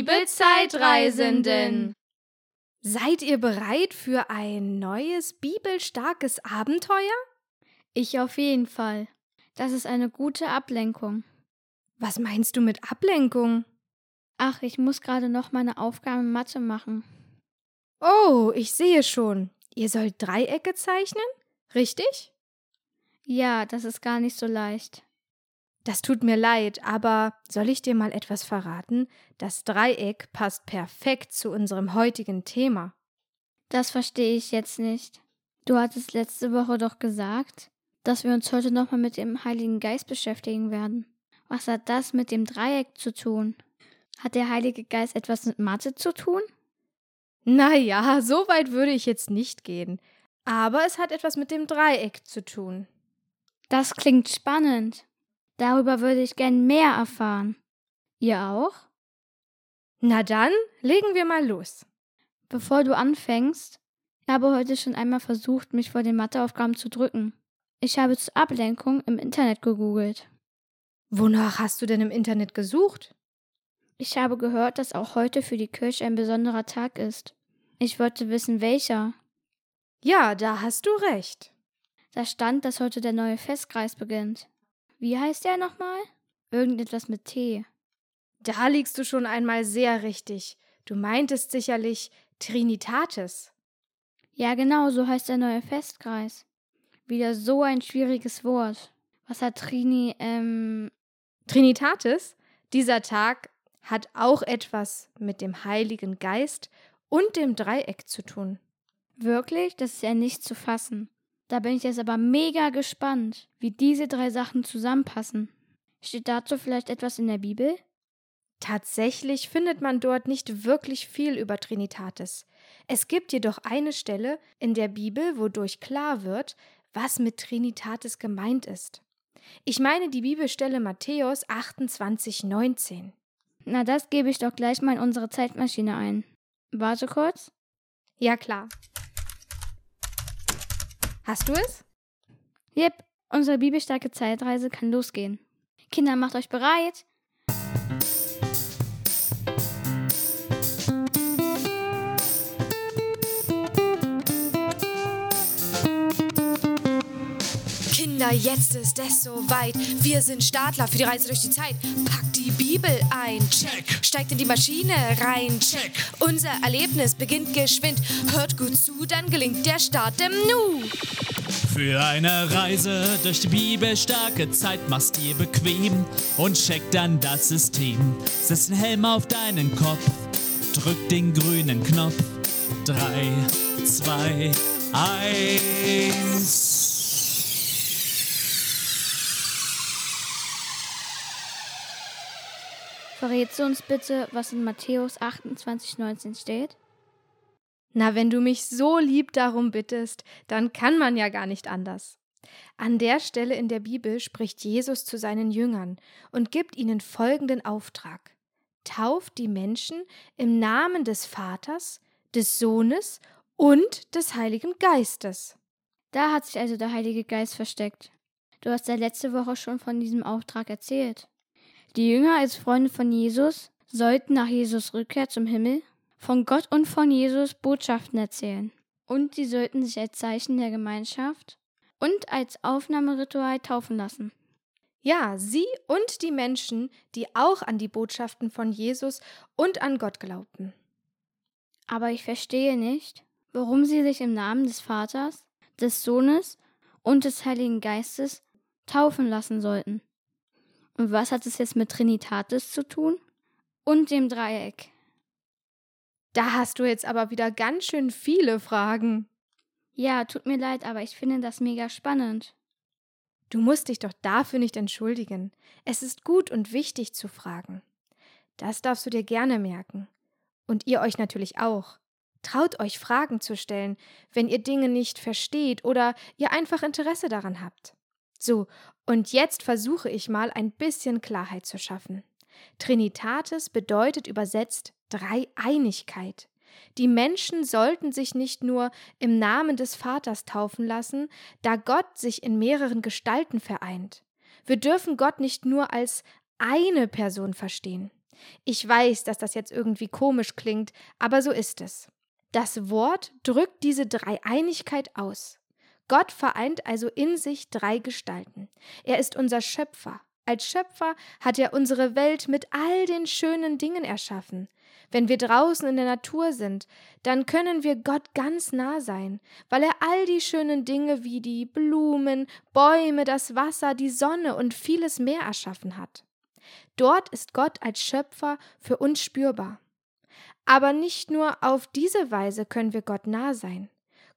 Liebe Zeitreisenden! Seid ihr bereit für ein neues bibelstarkes Abenteuer? Ich auf jeden Fall. Das ist eine gute Ablenkung. Was meinst du mit Ablenkung? Ach, ich muss gerade noch meine Aufgabe in Mathe machen. Oh, ich sehe schon. Ihr sollt Dreiecke zeichnen? Richtig? Ja, das ist gar nicht so leicht. Das tut mir leid, aber soll ich dir mal etwas verraten? Das Dreieck passt perfekt zu unserem heutigen Thema. Das verstehe ich jetzt nicht. Du hattest letzte Woche doch gesagt, dass wir uns heute nochmal mit dem Heiligen Geist beschäftigen werden. Was hat das mit dem Dreieck zu tun? Hat der Heilige Geist etwas mit Mathe zu tun? Naja, so weit würde ich jetzt nicht gehen. Aber es hat etwas mit dem Dreieck zu tun. Das klingt spannend. Darüber würde ich gern mehr erfahren. Ihr auch? Na dann, legen wir mal los. Bevor du anfängst, ich habe heute schon einmal versucht, mich vor den Matheaufgaben zu drücken. Ich habe zur Ablenkung im Internet gegoogelt. Wonach hast du denn im Internet gesucht? Ich habe gehört, dass auch heute für die Kirche ein besonderer Tag ist. Ich wollte wissen, welcher. Ja, da hast du recht. Da stand, dass heute der neue Festkreis beginnt. Wie heißt der nochmal? Irgendetwas mit T. Da liegst du schon einmal sehr richtig. Du meintest sicherlich Trinitatis. Ja, genau, so heißt der neue Festkreis. Wieder so ein schwieriges Wort. Was hat Trini, ähm. Trinitatis? Dieser Tag hat auch etwas mit dem Heiligen Geist und dem Dreieck zu tun. Wirklich? Das ist ja nicht zu fassen. Da bin ich jetzt aber mega gespannt, wie diese drei Sachen zusammenpassen. Steht dazu vielleicht etwas in der Bibel? Tatsächlich findet man dort nicht wirklich viel über Trinitatis. Es gibt jedoch eine Stelle in der Bibel, wodurch klar wird, was mit Trinitatis gemeint ist. Ich meine die Bibelstelle Matthäus 28, 19. Na, das gebe ich doch gleich mal in unsere Zeitmaschine ein. Warte kurz. Ja, klar. Hast du es? Yep, unsere bibelstarke Zeitreise kann losgehen. Kinder, macht euch bereit. Jetzt ist es soweit. Wir sind Startler für die Reise durch die Zeit. Packt die Bibel ein. Check. Steigt in die Maschine rein. Check. Unser Erlebnis beginnt geschwind. Hört gut zu, dann gelingt der Start im Nu. Für eine Reise durch die bibelstarke Zeit machst dir bequem und check dann das System. Setz den Helm auf deinen Kopf, drück den grünen Knopf. Drei, zwei, eins. Verrätst du uns bitte, was in Matthäus 28, 19 steht? Na, wenn du mich so lieb darum bittest, dann kann man ja gar nicht anders. An der Stelle in der Bibel spricht Jesus zu seinen Jüngern und gibt ihnen folgenden Auftrag. Tauft die Menschen im Namen des Vaters, des Sohnes und des Heiligen Geistes. Da hat sich also der Heilige Geist versteckt. Du hast ja letzte Woche schon von diesem Auftrag erzählt. Die Jünger als Freunde von Jesus sollten nach Jesus Rückkehr zum Himmel von Gott und von Jesus Botschaften erzählen. Und sie sollten sich als Zeichen der Gemeinschaft und als Aufnahmeritual taufen lassen. Ja, sie und die Menschen, die auch an die Botschaften von Jesus und an Gott glaubten. Aber ich verstehe nicht, warum sie sich im Namen des Vaters, des Sohnes und des Heiligen Geistes taufen lassen sollten. Und was hat es jetzt mit Trinitatis zu tun? Und dem Dreieck. Da hast du jetzt aber wieder ganz schön viele Fragen. Ja, tut mir leid, aber ich finde das mega spannend. Du musst dich doch dafür nicht entschuldigen. Es ist gut und wichtig zu fragen. Das darfst du dir gerne merken. Und ihr euch natürlich auch. Traut euch Fragen zu stellen, wenn ihr Dinge nicht versteht oder ihr einfach Interesse daran habt. So, und jetzt versuche ich mal ein bisschen Klarheit zu schaffen. Trinitatis bedeutet übersetzt Dreieinigkeit. Die Menschen sollten sich nicht nur im Namen des Vaters taufen lassen, da Gott sich in mehreren Gestalten vereint. Wir dürfen Gott nicht nur als eine Person verstehen. Ich weiß, dass das jetzt irgendwie komisch klingt, aber so ist es. Das Wort drückt diese Dreieinigkeit aus. Gott vereint also in sich drei Gestalten. Er ist unser Schöpfer. Als Schöpfer hat er unsere Welt mit all den schönen Dingen erschaffen. Wenn wir draußen in der Natur sind, dann können wir Gott ganz nah sein, weil er all die schönen Dinge wie die Blumen, Bäume, das Wasser, die Sonne und vieles mehr erschaffen hat. Dort ist Gott als Schöpfer für uns spürbar. Aber nicht nur auf diese Weise können wir Gott nah sein.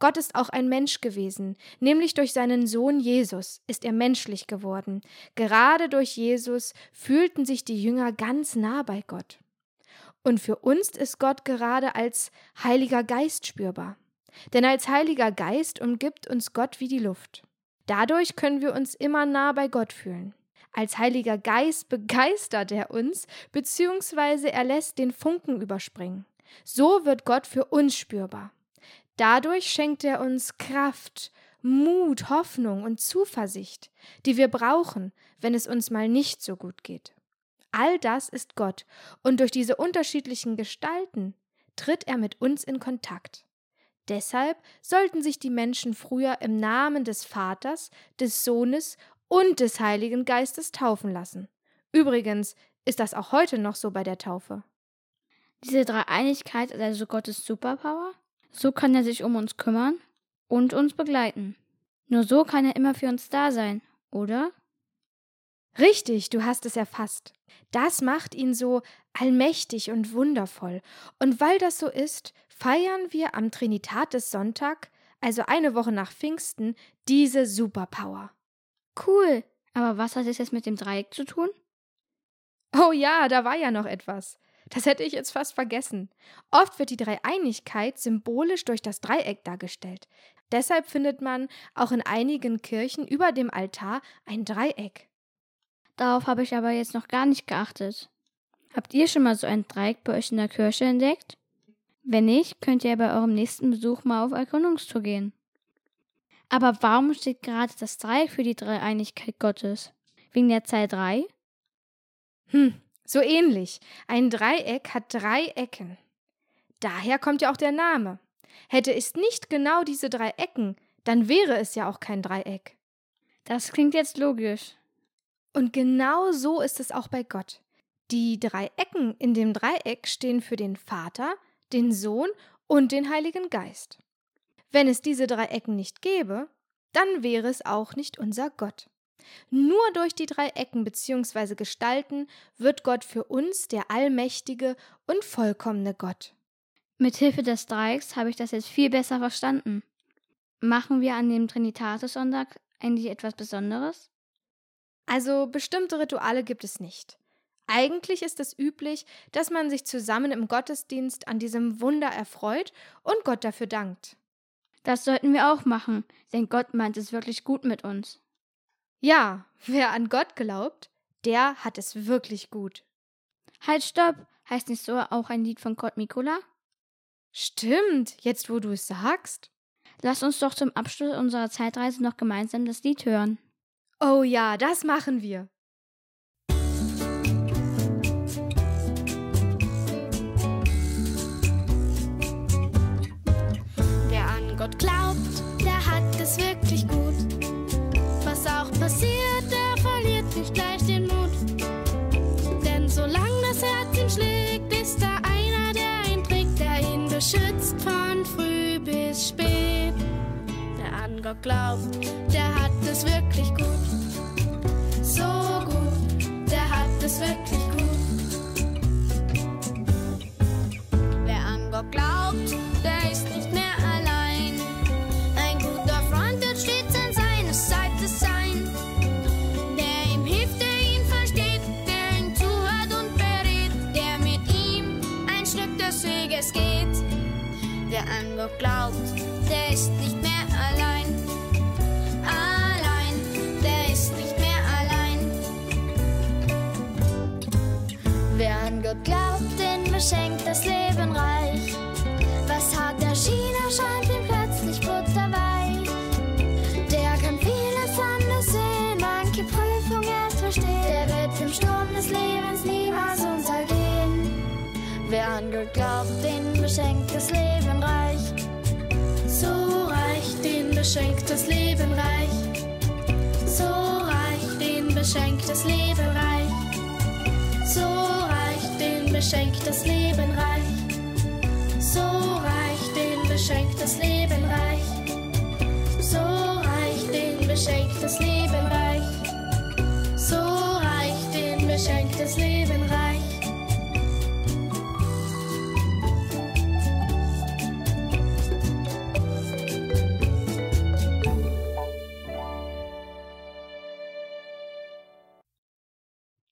Gott ist auch ein Mensch gewesen, nämlich durch seinen Sohn Jesus ist er menschlich geworden. Gerade durch Jesus fühlten sich die Jünger ganz nah bei Gott. Und für uns ist Gott gerade als Heiliger Geist spürbar. Denn als Heiliger Geist umgibt uns Gott wie die Luft. Dadurch können wir uns immer nah bei Gott fühlen. Als Heiliger Geist begeistert er uns, beziehungsweise er lässt den Funken überspringen. So wird Gott für uns spürbar. Dadurch schenkt er uns Kraft, Mut, Hoffnung und Zuversicht, die wir brauchen, wenn es uns mal nicht so gut geht. All das ist Gott, und durch diese unterschiedlichen Gestalten tritt er mit uns in Kontakt. Deshalb sollten sich die Menschen früher im Namen des Vaters, des Sohnes und des Heiligen Geistes taufen lassen. Übrigens ist das auch heute noch so bei der Taufe. Diese Dreieinigkeit ist also Gottes Superpower. So kann er sich um uns kümmern und uns begleiten. Nur so kann er immer für uns da sein, oder? Richtig, du hast es erfasst. Das macht ihn so allmächtig und wundervoll. Und weil das so ist, feiern wir am Trinitatis Sonntag, also eine Woche nach Pfingsten, diese Superpower. Cool. Aber was hat es jetzt mit dem Dreieck zu tun? Oh ja, da war ja noch etwas. Das hätte ich jetzt fast vergessen. Oft wird die Dreieinigkeit symbolisch durch das Dreieck dargestellt. Deshalb findet man auch in einigen Kirchen über dem Altar ein Dreieck. Darauf habe ich aber jetzt noch gar nicht geachtet. Habt ihr schon mal so ein Dreieck bei euch in der Kirche entdeckt? Wenn nicht, könnt ihr bei eurem nächsten Besuch mal auf Erkundungstour gehen. Aber warum steht gerade das Dreieck für die Dreieinigkeit Gottes? Wegen der Zahl 3? Hm, so ähnlich. Ein Dreieck hat drei Ecken. Daher kommt ja auch der Name. Hätte es nicht genau diese drei Ecken, dann wäre es ja auch kein Dreieck. Das klingt jetzt logisch. Und genau so ist es auch bei Gott. Die drei Ecken in dem Dreieck stehen für den Vater, den Sohn und den Heiligen Geist. Wenn es diese drei Ecken nicht gäbe, dann wäre es auch nicht unser Gott. Nur durch die drei Ecken bzw. Gestalten wird Gott für uns der allmächtige und vollkommene Gott. Mit Hilfe des Dreiecks habe ich das jetzt viel besser verstanden. Machen wir an dem Trinitatis-Sonntag eigentlich etwas Besonderes? Also bestimmte Rituale gibt es nicht. Eigentlich ist es üblich, dass man sich zusammen im Gottesdienst an diesem Wunder erfreut und Gott dafür dankt. Das sollten wir auch machen, denn Gott meint es wirklich gut mit uns. Ja, wer an Gott glaubt, der hat es wirklich gut. Halt, stopp! Heißt nicht so auch ein Lied von Gott Mikola? Stimmt, jetzt wo du es sagst. Lass uns doch zum Abschluss unserer Zeitreise noch gemeinsam das Lied hören. Oh ja, das machen wir. Gott glaubt, der hat es wirklich gut. So gut, der hat es wirklich gut. Beschenkt das Leben reich. Was hart erschien, erscheint ihm plötzlich butterweich. Der kann vieles anders sehen, manche Prüfung erst verstehen. Der wird im Sturm des Lebens niemals untergehen. glaubt, den beschenkt das Leben reich. So reich, den beschenkt das Leben reich. So reich, den beschenkt das Leben reich. So beschenkt das Leben reich. So reich, den beschenkt das Leben reich. So reich, den beschenkt das Leben reich. So reich, den beschenkt das Leben reich.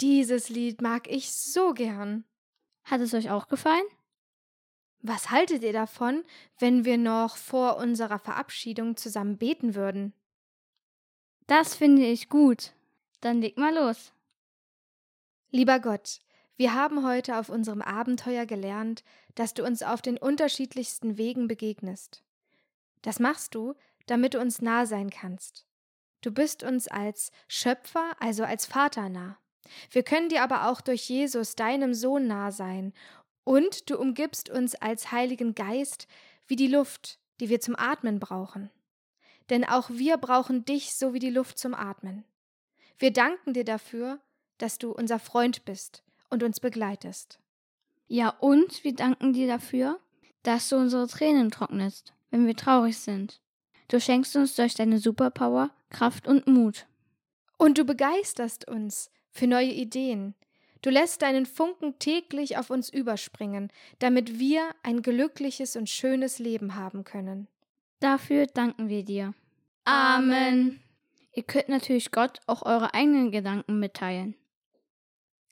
Dieses Lied mag ich so gern. Hat es euch auch gefallen? Was haltet ihr davon, wenn wir noch vor unserer Verabschiedung zusammen beten würden? Das finde ich gut. Dann leg mal los. Lieber Gott, wir haben heute auf unserem Abenteuer gelernt, dass du uns auf den unterschiedlichsten Wegen begegnest. Das machst du, damit du uns nah sein kannst. Du bist uns als Schöpfer, also als Vater nah. Wir können dir aber auch durch Jesus, deinem Sohn, nah sein. Und du umgibst uns als Heiligen Geist wie die Luft, die wir zum Atmen brauchen. Denn auch wir brauchen dich so wie die Luft zum Atmen. Wir danken dir dafür, dass du unser Freund bist und uns begleitest. Ja, und wir danken dir dafür, dass du unsere Tränen trocknest, wenn wir traurig sind. Du schenkst uns durch deine Superpower Kraft und Mut. Und du begeisterst uns für neue Ideen. Du lässt deinen Funken täglich auf uns überspringen, damit wir ein glückliches und schönes Leben haben können. Dafür danken wir dir. Amen. Ihr könnt natürlich Gott auch eure eigenen Gedanken mitteilen.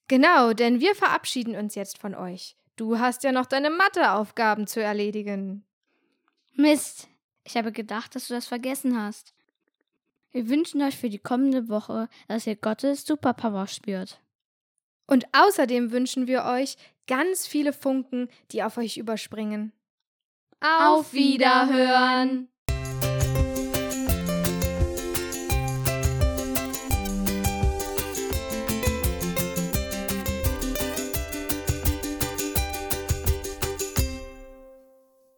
Genau, denn wir verabschieden uns jetzt von euch. Du hast ja noch deine Matheaufgaben zu erledigen. Mist, ich habe gedacht, dass du das vergessen hast. Wir wünschen euch für die kommende Woche, dass ihr Gottes Superpower spürt. Und außerdem wünschen wir euch ganz viele Funken, die auf euch überspringen. Auf Wiederhören!